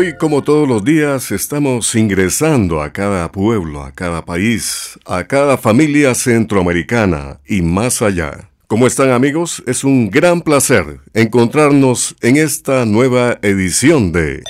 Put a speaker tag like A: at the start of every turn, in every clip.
A: Hoy, como todos los días, estamos ingresando a cada pueblo, a cada país, a cada familia centroamericana y más allá. ¿Cómo están amigos? Es un gran placer encontrarnos en esta nueva edición de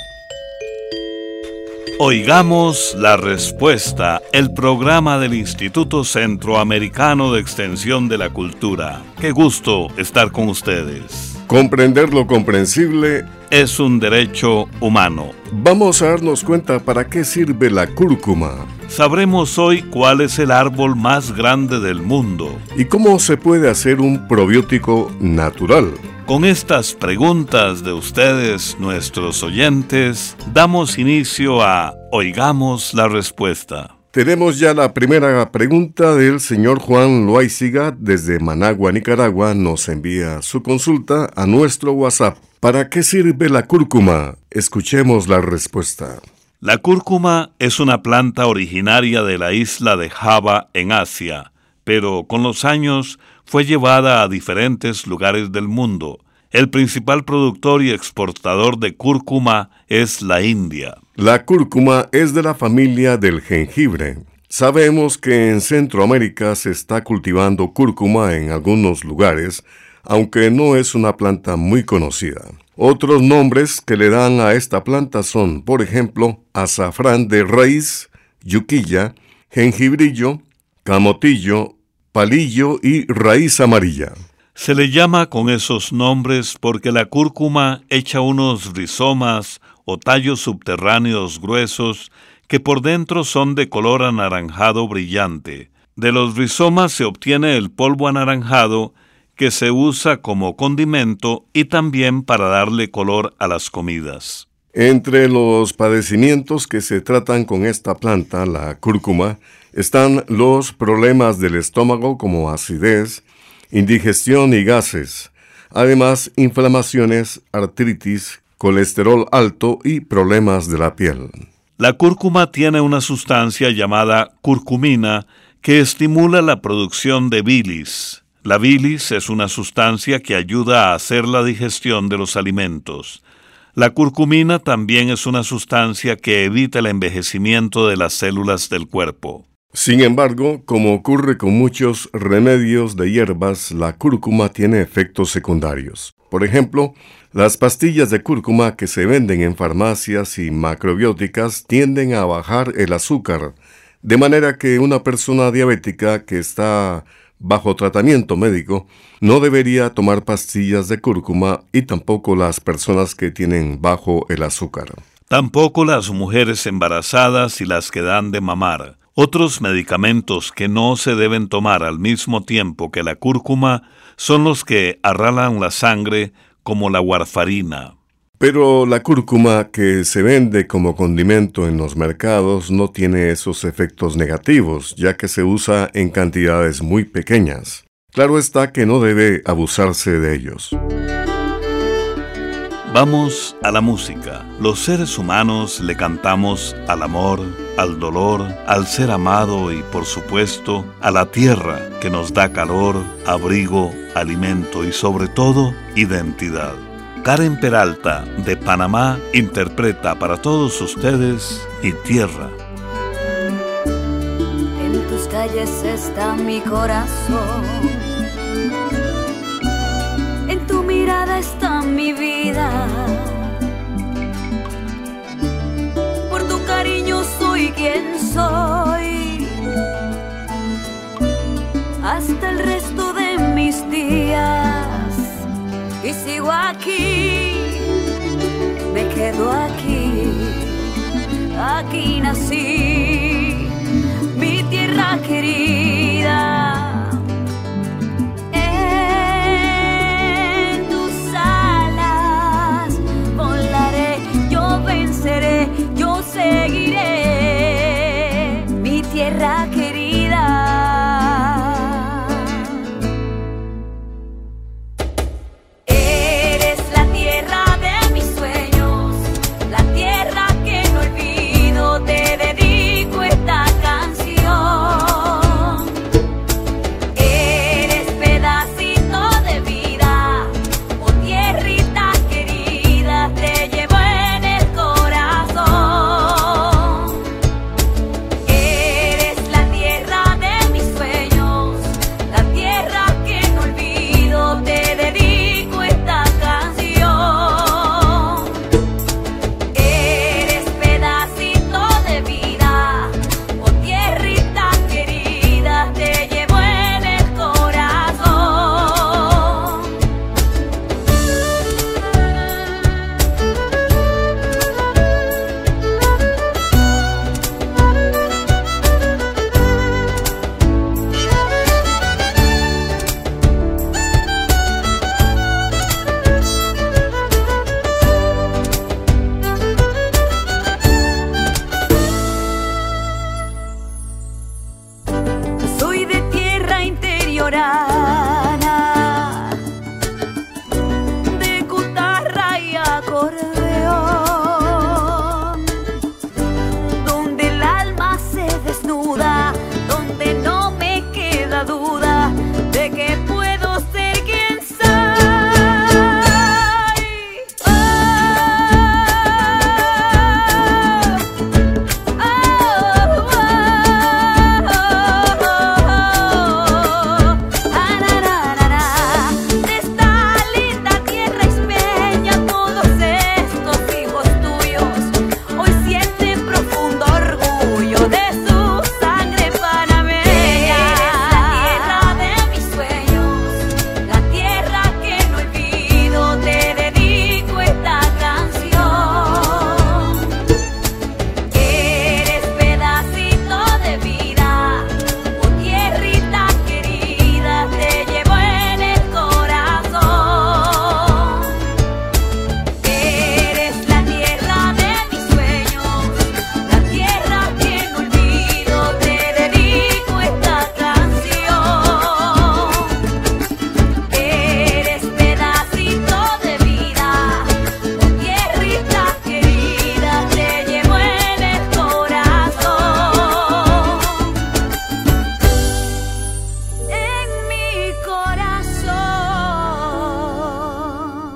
B: Oigamos la respuesta, el programa del Instituto Centroamericano de Extensión de la Cultura. Qué gusto estar con ustedes.
A: Comprender lo comprensible.
B: Es un derecho humano.
A: Vamos a darnos cuenta para qué sirve la cúrcuma
B: Sabremos hoy cuál es el árbol más grande del mundo.
A: y cómo se puede hacer un probiótico natural.
B: Con estas preguntas de ustedes, nuestros oyentes, damos inicio a Oigamos la respuesta.
A: Tenemos ya la primera pregunta del señor Juan Loaiziga desde Managua, Nicaragua. Nos envía su consulta a nuestro WhatsApp. ¿Para qué sirve la cúrcuma? Escuchemos la respuesta.
B: La cúrcuma es una planta originaria de la isla de Java en Asia, pero con los años fue llevada a diferentes lugares del mundo. El principal productor y exportador de cúrcuma es la India.
A: La cúrcuma es de la familia del jengibre. Sabemos que en Centroamérica se está cultivando cúrcuma en algunos lugares, aunque no es una planta muy conocida. Otros nombres que le dan a esta planta son, por ejemplo, azafrán de raíz, yuquilla, jengibrillo, camotillo, palillo y raíz amarilla.
B: Se le llama con esos nombres porque la cúrcuma echa unos rizomas o tallos subterráneos gruesos que por dentro son de color anaranjado brillante. De los rizomas se obtiene el polvo anaranjado que se usa como condimento y también para darle color a las comidas.
A: Entre los padecimientos que se tratan con esta planta, la cúrcuma, están los problemas del estómago como acidez, indigestión y gases, además inflamaciones, artritis, colesterol alto y problemas de la piel.
B: La cúrcuma tiene una sustancia llamada curcumina que estimula la producción de bilis. La bilis es una sustancia que ayuda a hacer la digestión de los alimentos. La curcumina también es una sustancia que evita el envejecimiento de las células del cuerpo.
A: Sin embargo, como ocurre con muchos remedios de hierbas, la cúrcuma tiene efectos secundarios. Por ejemplo, las pastillas de cúrcuma que se venden en farmacias y macrobióticas tienden a bajar el azúcar, de manera que una persona diabética que está bajo tratamiento médico no debería tomar pastillas de cúrcuma y tampoco las personas que tienen bajo el azúcar.
B: Tampoco las mujeres embarazadas y las que dan de mamar. Otros medicamentos que no se deben tomar al mismo tiempo que la cúrcuma son los que arralan la sangre, como la warfarina.
A: Pero la cúrcuma que se vende como condimento en los mercados no tiene esos efectos negativos, ya que se usa en cantidades muy pequeñas. Claro está que no debe abusarse de ellos.
B: Vamos a la música. Los seres humanos le cantamos al amor, al dolor, al ser amado y por supuesto a la tierra que nos da calor, abrigo, alimento y sobre todo identidad. Karen Peralta de Panamá interpreta para todos ustedes Mi Tierra.
C: En tus calles está mi corazón. En tu mirada está mi vida. fui quien soy. Hasta el resto de mis días y sigo aquí, me quedo aquí, aquí nací, mi tierra querida. en tus alas volaré yo venceré.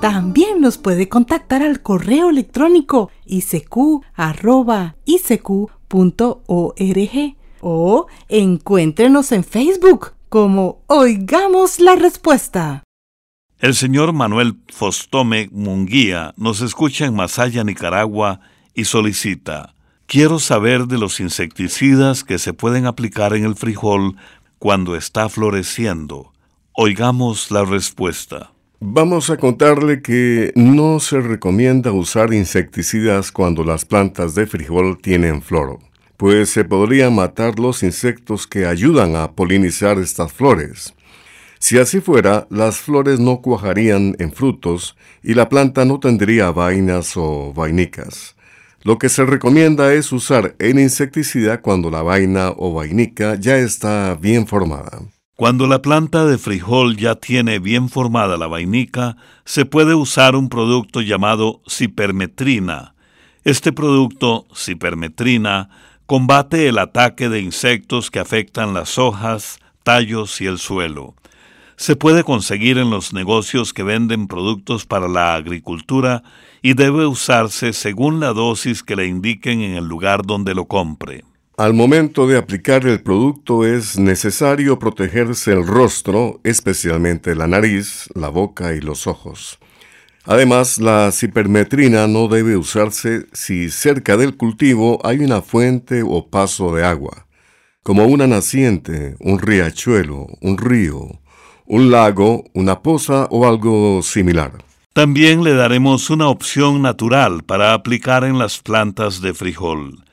D: También nos puede contactar al correo electrónico isq.org o encuéntrenos en Facebook como Oigamos la Respuesta.
B: El señor Manuel Fostome Munguía nos escucha en Masaya, Nicaragua, y solicita, quiero saber de los insecticidas que se pueden aplicar en el frijol cuando está floreciendo. Oigamos la respuesta.
A: Vamos a contarle que no se recomienda usar insecticidas cuando las plantas de frijol tienen flor, pues se podrían matar los insectos que ayudan a polinizar estas flores. Si así fuera, las flores no cuajarían en frutos y la planta no tendría vainas o vainicas. Lo que se recomienda es usar el insecticida cuando la vaina o vainica ya está bien formada.
B: Cuando la planta de frijol ya tiene bien formada la vainica, se puede usar un producto llamado cipermetrina. Este producto, cipermetrina, combate el ataque de insectos que afectan las hojas, tallos y el suelo. Se puede conseguir en los negocios que venden productos para la agricultura y debe usarse según la dosis que le indiquen en el lugar donde lo compre.
A: Al momento de aplicar el producto es necesario protegerse el rostro, especialmente la nariz, la boca y los ojos. Además, la cipermetrina no debe usarse si cerca del cultivo hay una fuente o paso de agua, como una naciente, un riachuelo, un río, un lago, una poza o algo similar.
B: También le daremos una opción natural para aplicar en las plantas de frijol.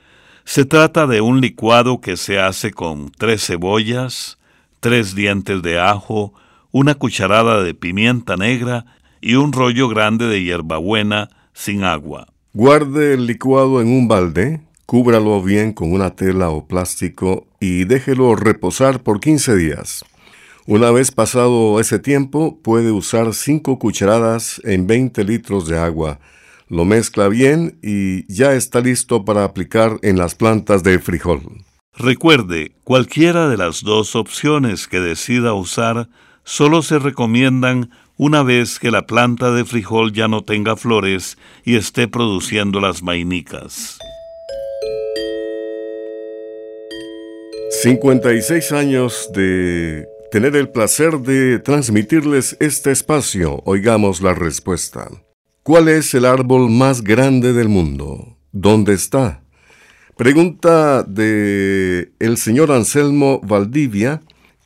B: Se trata de un licuado que se hace con tres cebollas, tres dientes de ajo, una cucharada de pimienta negra y un rollo grande de hierbabuena sin agua.
A: Guarde el licuado en un balde, cúbralo bien con una tela o plástico y déjelo reposar por 15 días. Una vez pasado ese tiempo, puede usar 5 cucharadas en 20 litros de agua. Lo mezcla bien y ya está listo para aplicar en las plantas de frijol.
B: Recuerde, cualquiera de las dos opciones que decida usar solo se recomiendan una vez que la planta de frijol ya no tenga flores y esté produciendo las vainicas.
A: 56 años de tener el placer de transmitirles este espacio. Oigamos la respuesta. ¿Cuál es el árbol más grande del mundo? ¿Dónde está? Pregunta de el señor Anselmo Valdivia,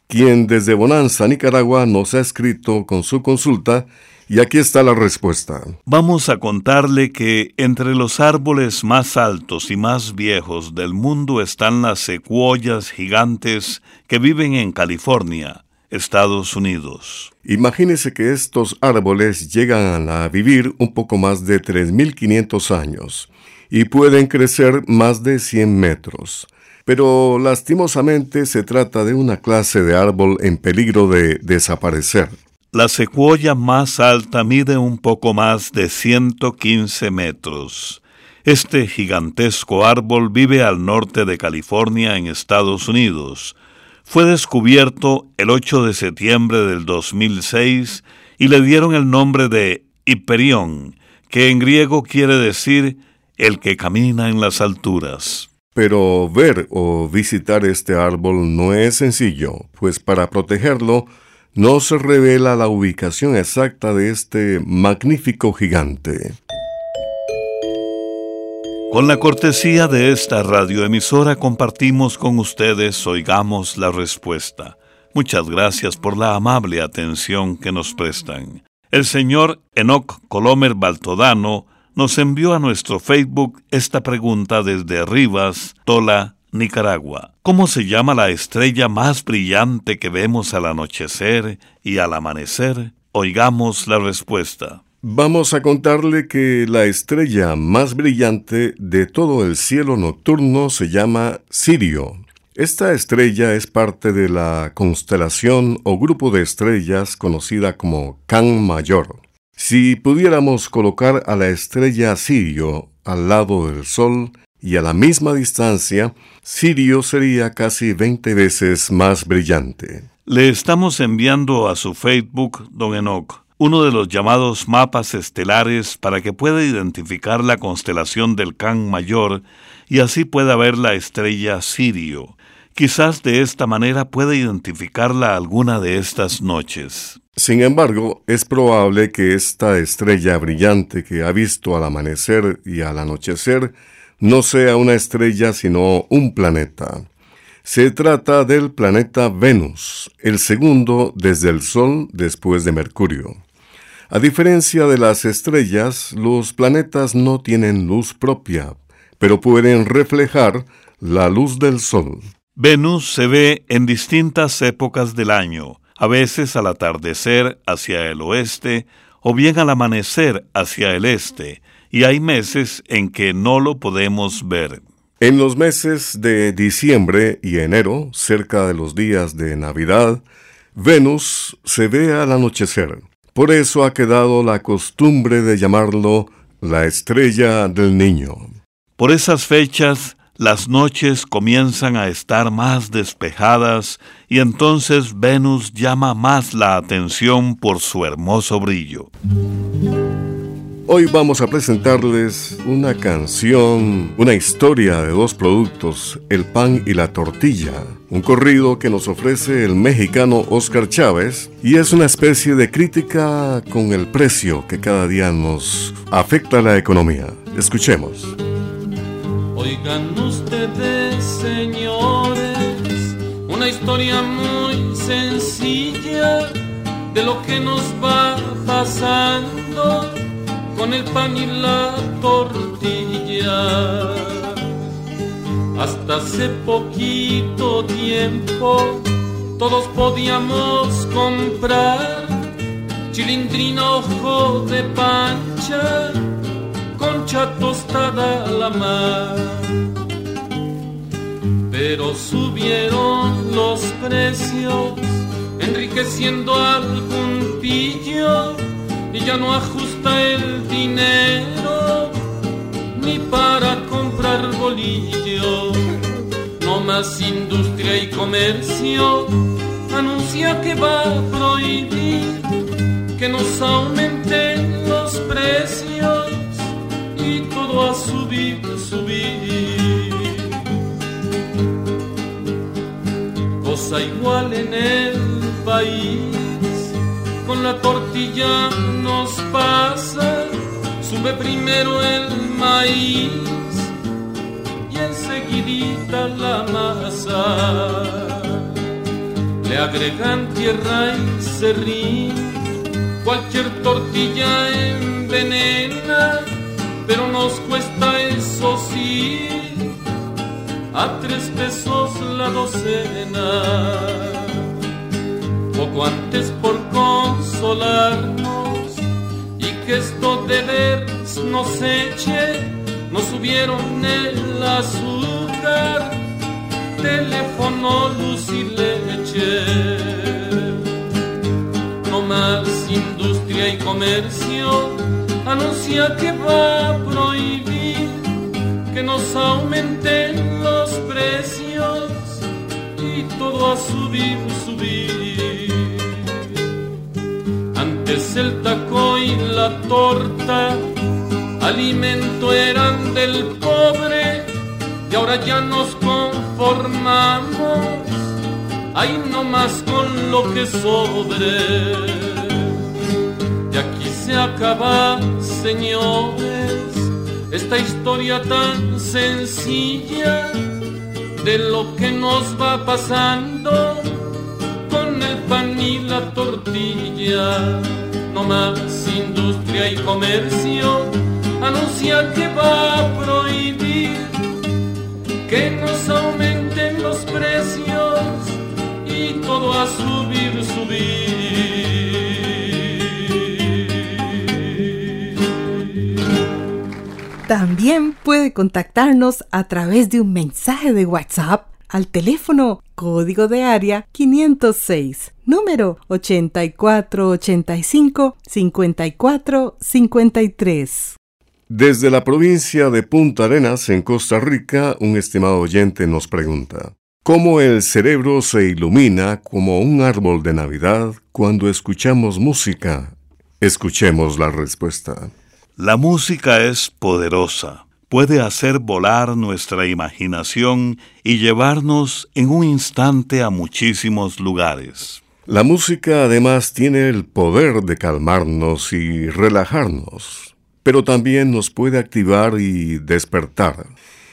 A: quien desde Bonanza, Nicaragua, nos ha escrito con su consulta y aquí está la respuesta.
B: Vamos a contarle que entre los árboles más altos y más viejos del mundo están las secuoyas gigantes que viven en California, Estados Unidos.
A: Imagínese que estos árboles llegan a vivir un poco más de 3.500 años y pueden crecer más de 100 metros. Pero lastimosamente se trata de una clase de árbol en peligro de desaparecer.
B: La secuoya más alta mide un poco más de 115 metros. Este gigantesco árbol vive al norte de California en Estados Unidos. Fue descubierto el 8 de septiembre del 2006 y le dieron el nombre de Hiperión, que en griego quiere decir el que camina en las alturas.
A: Pero ver o visitar este árbol no es sencillo, pues para protegerlo no se revela la ubicación exacta de este magnífico gigante.
B: Con la cortesía de esta radioemisora compartimos con ustedes Oigamos la Respuesta. Muchas gracias por la amable atención que nos prestan. El señor Enoc Colomer Baltodano nos envió a nuestro Facebook esta pregunta desde Rivas, Tola, Nicaragua. ¿Cómo se llama la estrella más brillante que vemos al anochecer y al amanecer? Oigamos la respuesta.
A: Vamos a contarle que la estrella más brillante de todo el cielo nocturno se llama Sirio. Esta estrella es parte de la constelación o grupo de estrellas conocida como Can Mayor. Si pudiéramos colocar a la estrella Sirio al lado del Sol, y a la misma distancia, Sirio sería casi 20 veces más brillante.
B: Le estamos enviando a su Facebook, don Enoch, uno de los llamados mapas estelares para que pueda identificar la constelación del Can Mayor y así pueda ver la estrella Sirio. Quizás de esta manera pueda identificarla alguna de estas noches.
A: Sin embargo, es probable que esta estrella brillante que ha visto al amanecer y al anochecer no sea una estrella sino un planeta. Se trata del planeta Venus, el segundo desde el Sol después de Mercurio. A diferencia de las estrellas, los planetas no tienen luz propia, pero pueden reflejar la luz del Sol.
B: Venus se ve en distintas épocas del año, a veces al atardecer hacia el oeste o bien al amanecer hacia el este, y hay meses en que no lo podemos ver.
A: En los meses de diciembre y enero, cerca de los días de Navidad, Venus se ve al anochecer. Por eso ha quedado la costumbre de llamarlo la estrella del niño.
B: Por esas fechas, las noches comienzan a estar más despejadas y entonces Venus llama más la atención por su hermoso brillo.
A: Hoy vamos a presentarles una canción, una historia de dos productos, el pan y la tortilla, un corrido que nos ofrece el mexicano Oscar Chávez y es una especie de crítica con el precio que cada día nos afecta a la economía. Escuchemos.
E: Oigan ustedes, señores, una historia muy sencilla de lo que nos va pasando con el pan y la tortilla. Hasta hace poquito tiempo todos podíamos comprar chilindrina, ojo de pancha, concha tostada a la mar. Pero subieron los precios, enriqueciendo algún pillo, y ya no ajusta el dinero ni para comprar bolillo. No más industria y comercio, anuncia que va a prohibir que nos aumenten los precios y todo a subir, subir. Cosa igual en el país, con la tortilla nos pasa, sube primero el maíz y enseguidita la masa. Le agregan tierra y serrín Cualquier tortilla envenena, pero nos cuesta eso sí, a tres pesos la docena. Poco antes por y que esto de ver nos eche, nos subieron el azúcar, teléfono, luz y leche no más industria y comercio, anuncia que va a prohibir que nos aumenten los precios y todo a subir, subir. El taco y la torta, alimento eran del pobre y ahora ya nos conformamos ahí nomás con lo que sobre. Y aquí se acaba, señores, esta historia tan sencilla de lo que nos va pasando con el pan y la tortilla. No más industria y comercio anuncia que va a prohibir que nos aumenten los precios y todo a subir, subir.
D: También puede contactarnos a través de un mensaje de WhatsApp al teléfono código de área 506, número 8485-5453.
A: Desde la provincia de Punta Arenas, en Costa Rica, un estimado oyente nos pregunta, ¿cómo el cerebro se ilumina como un árbol de Navidad cuando escuchamos música? Escuchemos la respuesta.
B: La música es poderosa. Puede hacer volar nuestra imaginación y llevarnos en un instante a muchísimos lugares.
A: La música además tiene el poder de calmarnos y relajarnos, pero también nos puede activar y despertar,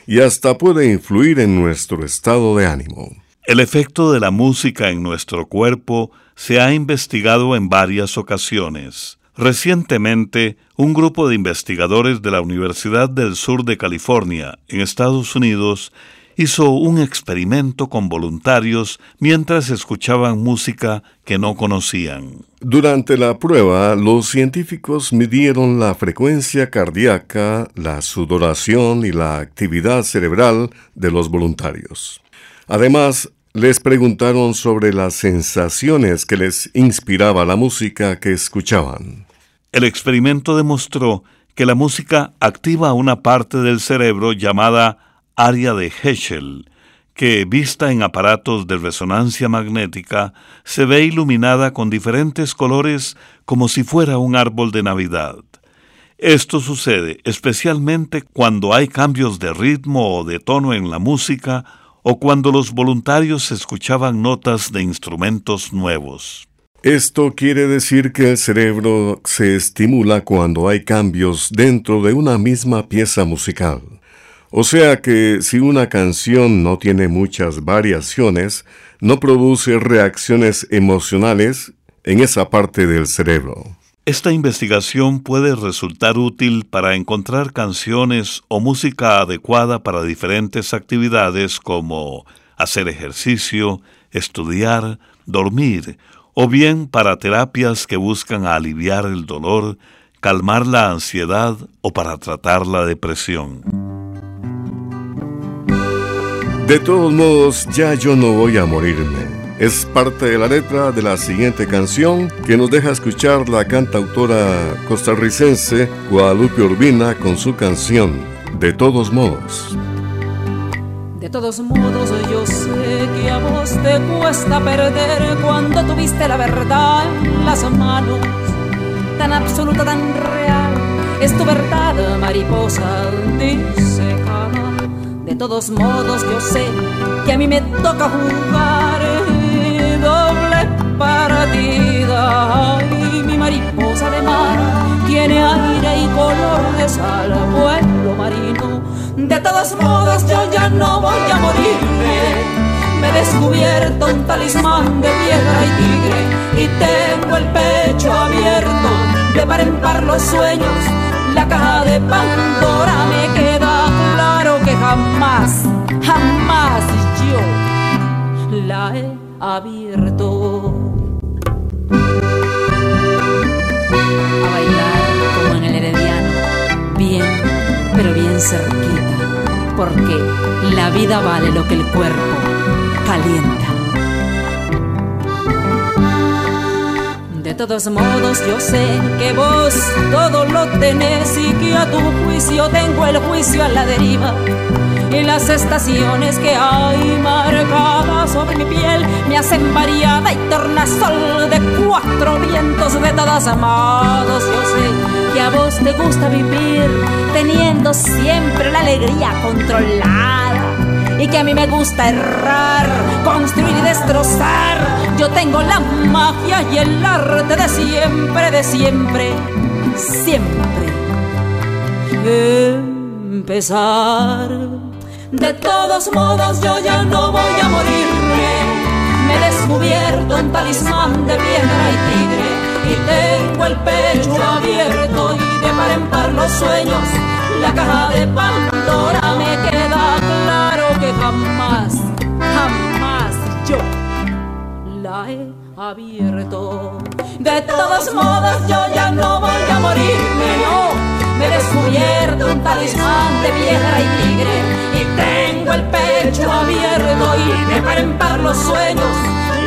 A: y hasta puede influir en nuestro estado de ánimo.
B: El efecto de la música en nuestro cuerpo se ha investigado en varias ocasiones. Recientemente, un grupo de investigadores de la Universidad del Sur de California, en Estados Unidos, hizo un experimento con voluntarios mientras escuchaban música que no conocían.
A: Durante la prueba, los científicos midieron la frecuencia cardíaca, la sudoración y la actividad cerebral de los voluntarios. Además, les preguntaron sobre las sensaciones que les inspiraba la música que escuchaban.
B: El experimento demostró que la música activa una parte del cerebro llamada área de Heschel, que, vista en aparatos de resonancia magnética, se ve iluminada con diferentes colores como si fuera un árbol de Navidad. Esto sucede especialmente cuando hay cambios de ritmo o de tono en la música o cuando los voluntarios escuchaban notas de instrumentos nuevos.
A: Esto quiere decir que el cerebro se estimula cuando hay cambios dentro de una misma pieza musical. O sea que si una canción no tiene muchas variaciones, no produce reacciones emocionales en esa parte del cerebro.
B: Esta investigación puede resultar útil para encontrar canciones o música adecuada para diferentes actividades como hacer ejercicio, estudiar, dormir, o bien para terapias que buscan aliviar el dolor, calmar la ansiedad o para tratar la depresión.
A: De todos modos, ya yo no voy a morirme. Es parte de la letra de la siguiente canción que nos deja escuchar la cantautora costarricense Guadalupe Urbina con su canción De todos modos.
F: De todos modos yo sé que a vos te cuesta perder cuando tuviste la verdad en las manos, tan absoluta, tan real, es tu verdad, mariposa, dice cada. De todos modos yo sé que a mí me toca jugar partida y mi mariposa de mar tiene aire y color de sal, vuelo marino. De todos modos yo ya no voy a morirme. Me he descubierto un talismán de piedra y tigre y tengo el pecho abierto de par en par los sueños. La caja de Pandora me queda claro que jamás, jamás yo la he abierto. A bailar como en el herediano, bien, pero bien cerquita, porque la vida vale lo que el cuerpo calienta. De todos modos yo sé que vos todo lo tenés y que a tu juicio tengo el juicio a la deriva. Y las estaciones que hay marcadas sobre mi piel me hacen variada y tornasol de cuatro vientos de todos modos. Yo sé que a vos te gusta vivir teniendo siempre la alegría controlada y que a mí me gusta errar, construir y destrozar. Yo tengo la magia y el arte de siempre, de siempre, siempre empezar. De todos modos yo ya no voy a morirme. Me he descubierto un talismán de piedra y tigre y tengo el pecho abierto y de par en par los sueños. La caja de Pandora me queda claro que jamás, jamás yo la he abierto. De todos modos yo ya no voy a morirme. Me he un talismán de piedra y tigre y tengo el pecho abierto y de par en par los sueños.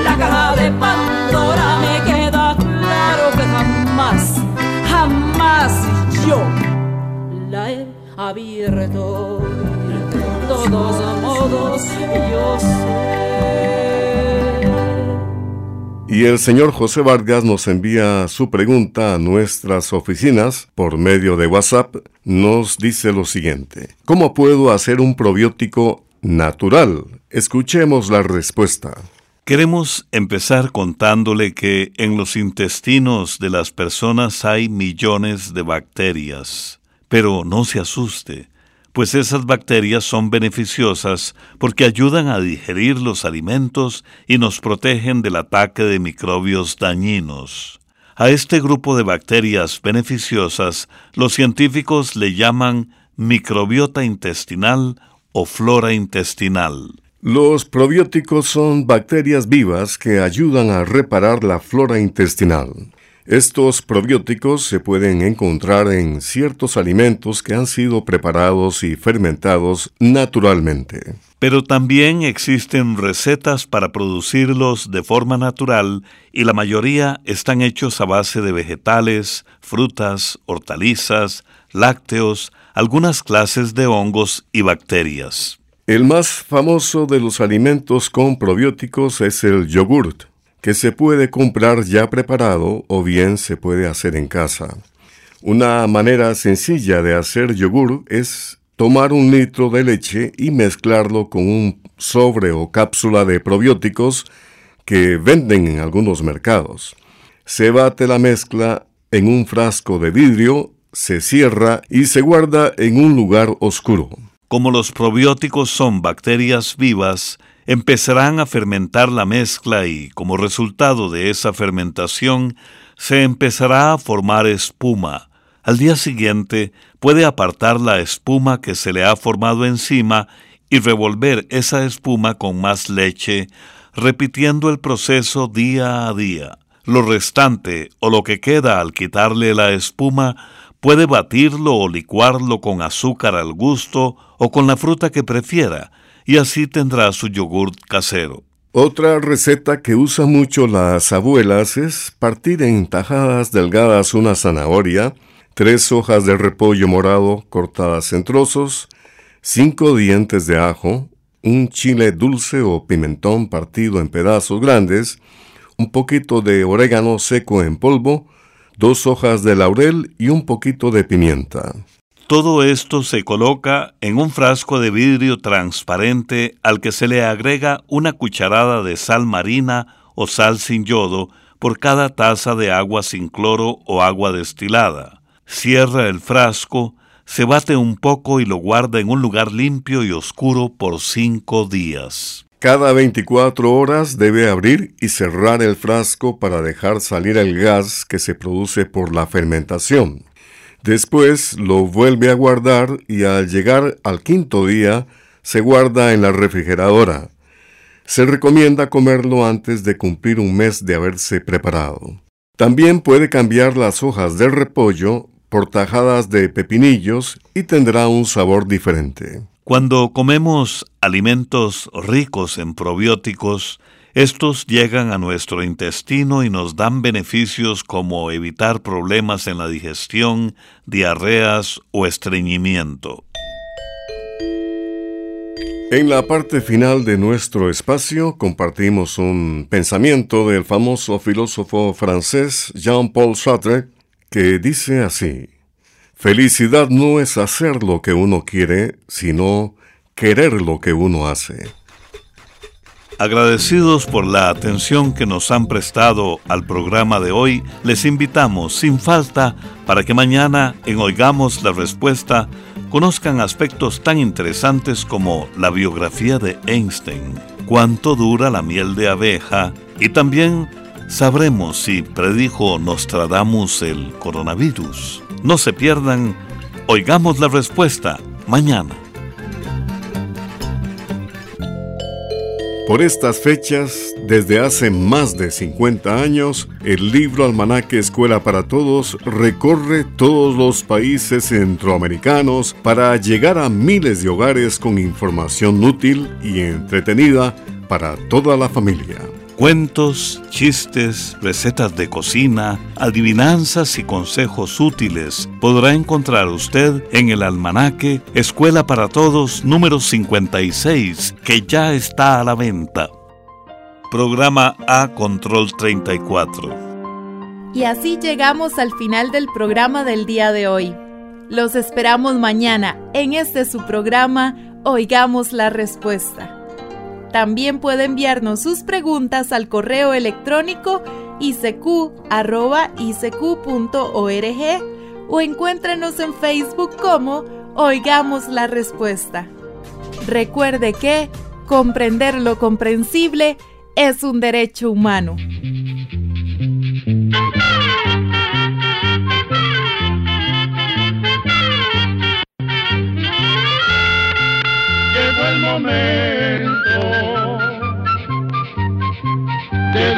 F: La caja de Pandora me queda claro que jamás, jamás yo la he abierto. De todos modos yo sé.
A: Y el señor José Vargas nos envía su pregunta a nuestras oficinas por medio de WhatsApp. Nos dice lo siguiente. ¿Cómo puedo hacer un probiótico natural? Escuchemos la respuesta.
B: Queremos empezar contándole que en los intestinos de las personas hay millones de bacterias. Pero no se asuste, pues esas bacterias son beneficiosas porque ayudan a digerir los alimentos y nos protegen del ataque de microbios dañinos. A este grupo de bacterias beneficiosas los científicos le llaman microbiota intestinal o flora intestinal.
A: Los probióticos son bacterias vivas que ayudan a reparar la flora intestinal. Estos probióticos se pueden encontrar en ciertos alimentos que han sido preparados y fermentados naturalmente.
B: Pero también existen recetas para producirlos de forma natural y la mayoría están hechos a base de vegetales, frutas, hortalizas, lácteos, algunas clases de hongos y bacterias.
A: El más famoso de los alimentos con probióticos es el yogurt, que se puede comprar ya preparado o bien se puede hacer en casa. Una manera sencilla de hacer yogur es tomar un litro de leche y mezclarlo con un sobre o cápsula de probióticos que venden en algunos mercados. Se bate la mezcla en un frasco de vidrio, se cierra y se guarda en un lugar oscuro.
B: Como los probióticos son bacterias vivas, empezarán a fermentar la mezcla y, como resultado de esa fermentación, se empezará a formar espuma. Al día siguiente puede apartar la espuma que se le ha formado encima y revolver esa espuma con más leche, repitiendo el proceso día a día. Lo restante o lo que queda al quitarle la espuma puede batirlo o licuarlo con azúcar al gusto o con la fruta que prefiera, y así tendrá su yogurt casero.
A: Otra receta que usa mucho las abuelas es partir en tajadas delgadas una zanahoria, tres hojas de repollo morado cortadas en trozos, cinco dientes de ajo, un chile dulce o pimentón partido en pedazos grandes, un poquito de orégano seco en polvo, dos hojas de laurel y un poquito de pimienta.
B: Todo esto se coloca en un frasco de vidrio transparente al que se le agrega una cucharada de sal marina o sal sin yodo por cada taza de agua sin cloro o agua destilada. Cierra el frasco, se bate un poco y lo guarda en un lugar limpio y oscuro por cinco días.
A: Cada 24 horas debe abrir y cerrar el frasco para dejar salir el gas que se produce por la fermentación. Después lo vuelve a guardar y al llegar al quinto día se guarda en la refrigeradora. Se recomienda comerlo antes de cumplir un mes de haberse preparado. También puede cambiar las hojas del repollo por tajadas de pepinillos y tendrá un sabor diferente.
B: Cuando comemos alimentos ricos en probióticos, estos llegan a nuestro intestino y nos dan beneficios como evitar problemas en la digestión, diarreas o estreñimiento.
A: En la parte final de nuestro espacio compartimos un pensamiento del famoso filósofo francés Jean-Paul Sartre que dice así, Felicidad no es hacer lo que uno quiere, sino querer lo que uno hace.
B: Agradecidos por la atención que nos han prestado al programa de hoy, les invitamos sin falta para que mañana en Oigamos la Respuesta conozcan aspectos tan interesantes como la biografía de Einstein, cuánto dura la miel de abeja y también sabremos si predijo Nostradamus el coronavirus. No se pierdan, oigamos la respuesta mañana.
A: Por estas fechas, desde hace más de 50 años, el libro Almanaque Escuela para Todos recorre todos los países centroamericanos para llegar a miles de hogares con información útil y entretenida para toda la familia.
B: Cuentos, chistes, recetas de cocina, adivinanzas y consejos útiles podrá encontrar usted en el almanaque Escuela para Todos número 56, que ya está a la venta. Programa A Control 34.
G: Y así llegamos al final del programa del día de hoy. Los esperamos mañana en este su programa Oigamos la Respuesta. También puede enviarnos sus preguntas al correo electrónico isq.org o encuéntrenos en Facebook como Oigamos la Respuesta. Recuerde que comprender lo comprensible es un derecho humano.
E: Llegó el momento